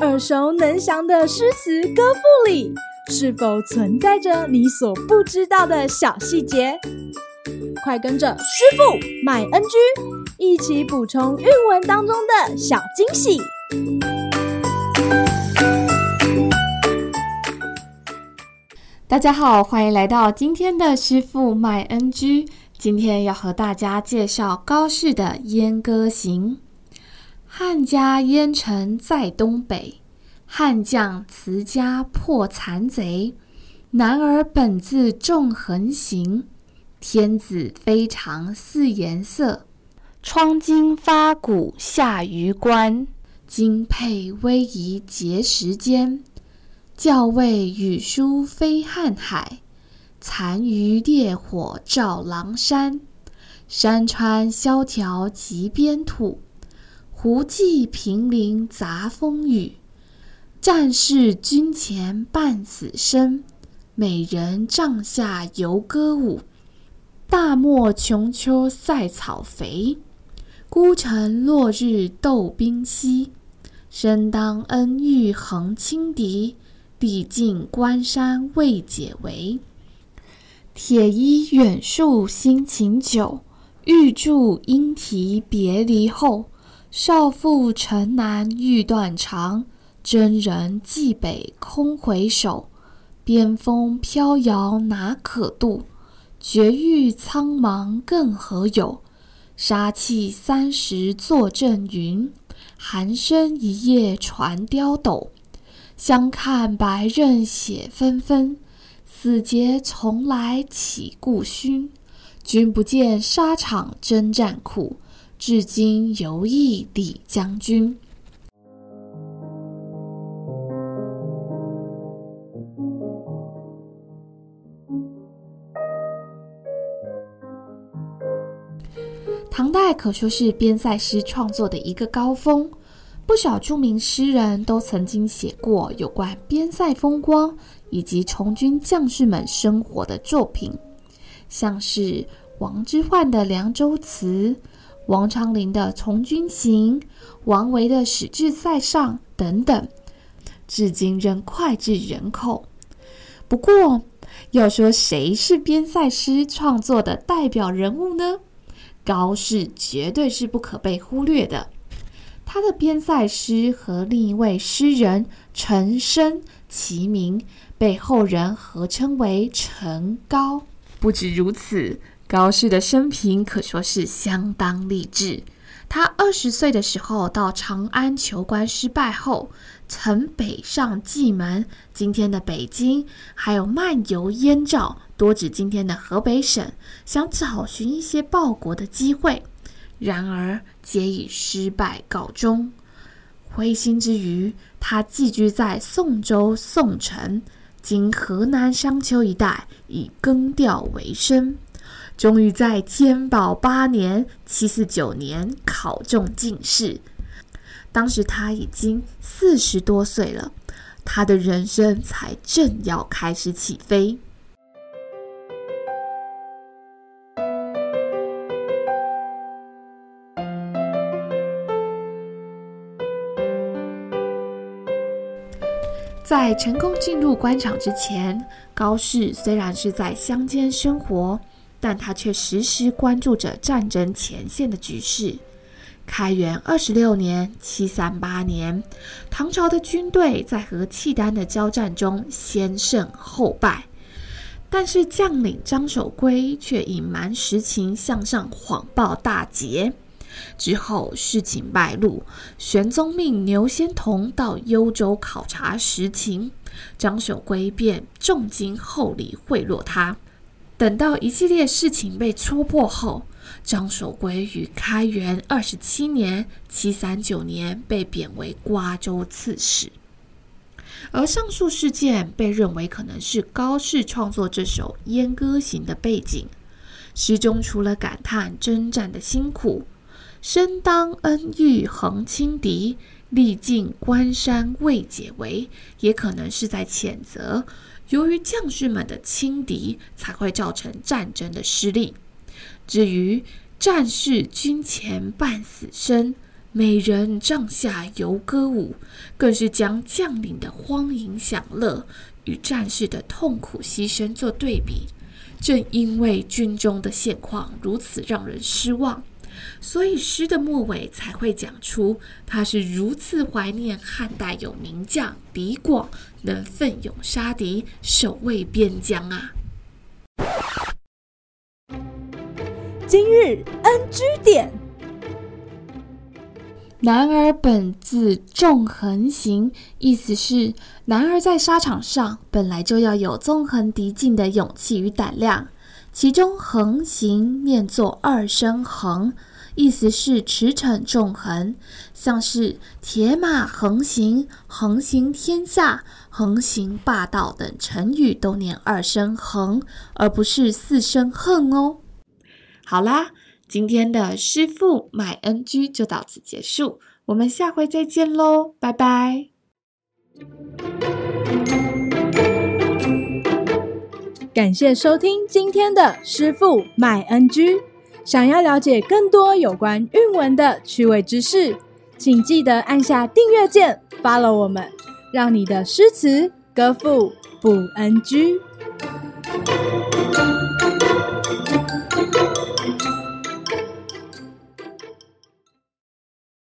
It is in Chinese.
耳熟能详的诗词歌赋里，是否存在着你所不知道的小细节？快跟着师傅麦恩居一起补充韵文当中的小惊喜！大家好，欢迎来到今天的师傅麦恩居。今天要和大家介绍高适的《阉歌行》。汉家烟尘在东北，汉将辞家破残贼。男儿本自重横行，天子非常似颜色。窗金发鼓下鱼关，金佩威仪结石间。教尉羽书飞瀚海。残余烈火照狼山，山川萧条极边土。胡骑凭陵杂风雨，战士军前半死生。美人帐下犹歌舞，大漠穷秋塞草肥。孤城落日斗兵稀，身当恩遇横轻敌，历尽关山未解围。铁衣远戍辛勤久，玉箸应啼别离后。少妇城南欲断肠，征人蓟北空回首。边风飘摇哪可度？绝域苍茫更何有？杀气三十坐阵云，寒声一夜传刁斗。相看白刃血纷纷。死节从来岂顾勋？君不见沙场征战苦，至今犹忆李将军。唐代可说是边塞诗创作的一个高峰。不少著名诗人都曾经写过有关边塞风光以及从军将士们生活的作品，像是王之涣的《凉州词》、王昌龄的《从军行》、王维的《使至塞上》等等，至今仍脍炙人口。不过，要说谁是边塞诗创作的代表人物呢？高适绝对是不可被忽略的。他的边塞诗和另一位诗人陈升齐名，被后人合称为陈高。不止如此，高适的生平可说是相当励志。他二十岁的时候到长安求官失败后，曾北上蓟门（今天的北京），还有漫游燕赵（多指今天的河北省），想找寻一些报国的机会。然而，皆以失败告终。灰心之余，他寄居在宋州宋城（今河南商丘一带），以耕调为生。终于在天宝八年（七四九年）考中进士。当时他已经四十多岁了，他的人生才正要开始起飞。在成功进入官场之前，高适虽然是在乡间生活，但他却时时关注着战争前线的局势。开元二十六年（七三八年），唐朝的军队在和契丹的交战中先胜后败，但是将领张守珪却隐瞒实情，向上谎报大捷。之后事情败露，玄宗命牛仙童到幽州考察实情，张守珪便重金厚礼贿赂他。等到一系列事情被戳破后，张守珪于开元二十七年（七三九年）被贬为瓜州刺史。而上述事件被认为可能是高适创作这首《阉歌行》的背景。诗中除了感叹征战的辛苦，身当恩遇横轻敌，历尽关山未解围，也可能是在谴责，由于将士们的轻敌，才会造成战争的失利。至于战士军前半死生，美人帐下游歌舞，更是将将领的荒淫享乐与战士的痛苦牺牲做对比。正因为军中的现况如此让人失望，所以诗的末尾才会讲出他是如此怀念汉代有名将李广能奋勇杀敌，守卫边疆啊！今日 NG 点。男儿本自纵横行，意思是男儿在沙场上本来就要有纵横敌境的勇气与胆量。其中“横行”念作二声“横”，意思是驰骋纵横，像是铁马横行、横行天下、横行霸道等成语都念二声“横”，而不是四声“横”哦。好啦。今天的师傅卖 NG 就到此结束，我们下回再见喽，拜拜！感谢收听今天的师傅卖 NG。想要了解更多有关韵文的趣味知识，请记得按下订阅键，follow 我们，让你的诗词歌赋不 NG。